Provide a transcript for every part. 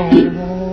Oh.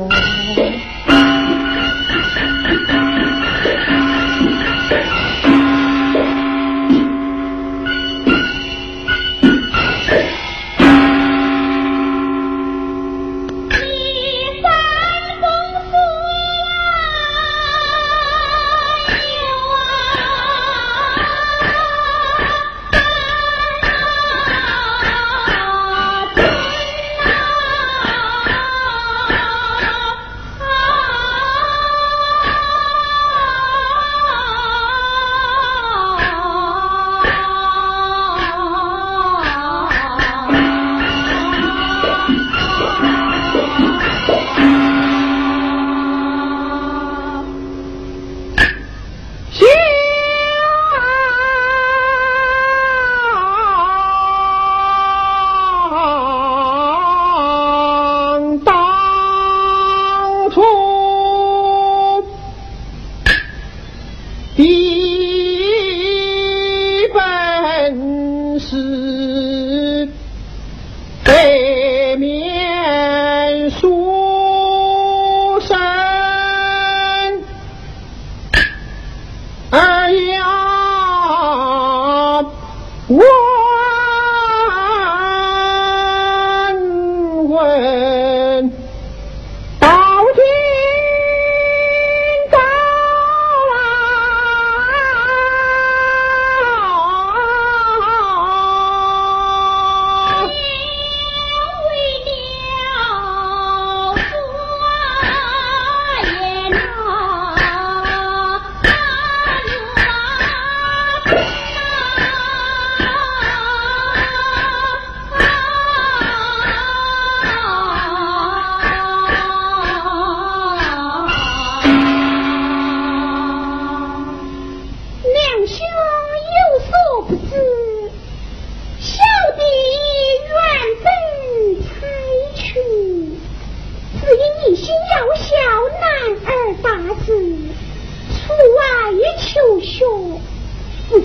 是。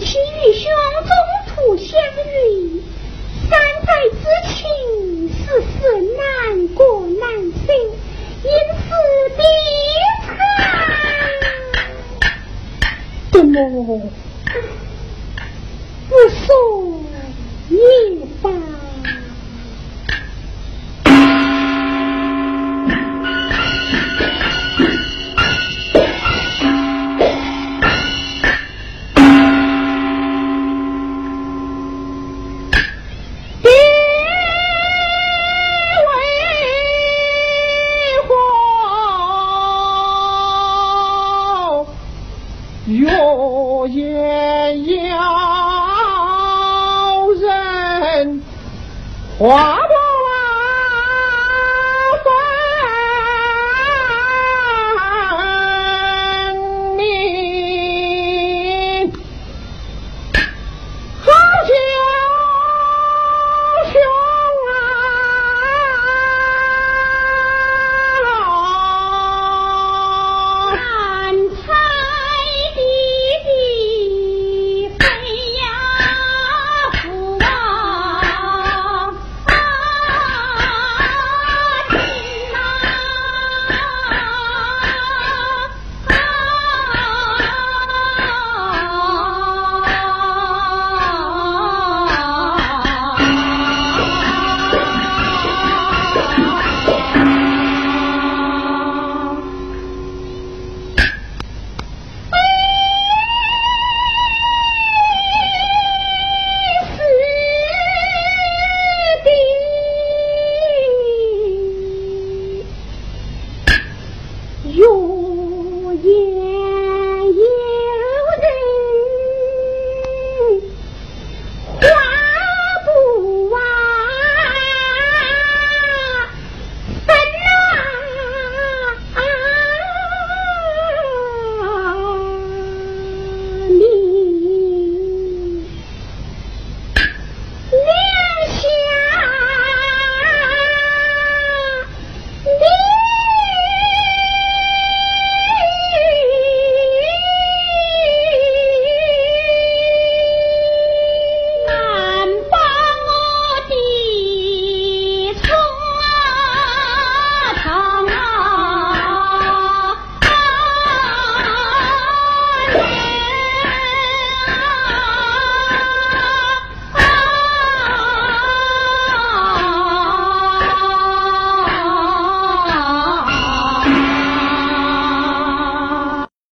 其与兄中途相遇三代之情死死难过难舍因此别惨对不滑不？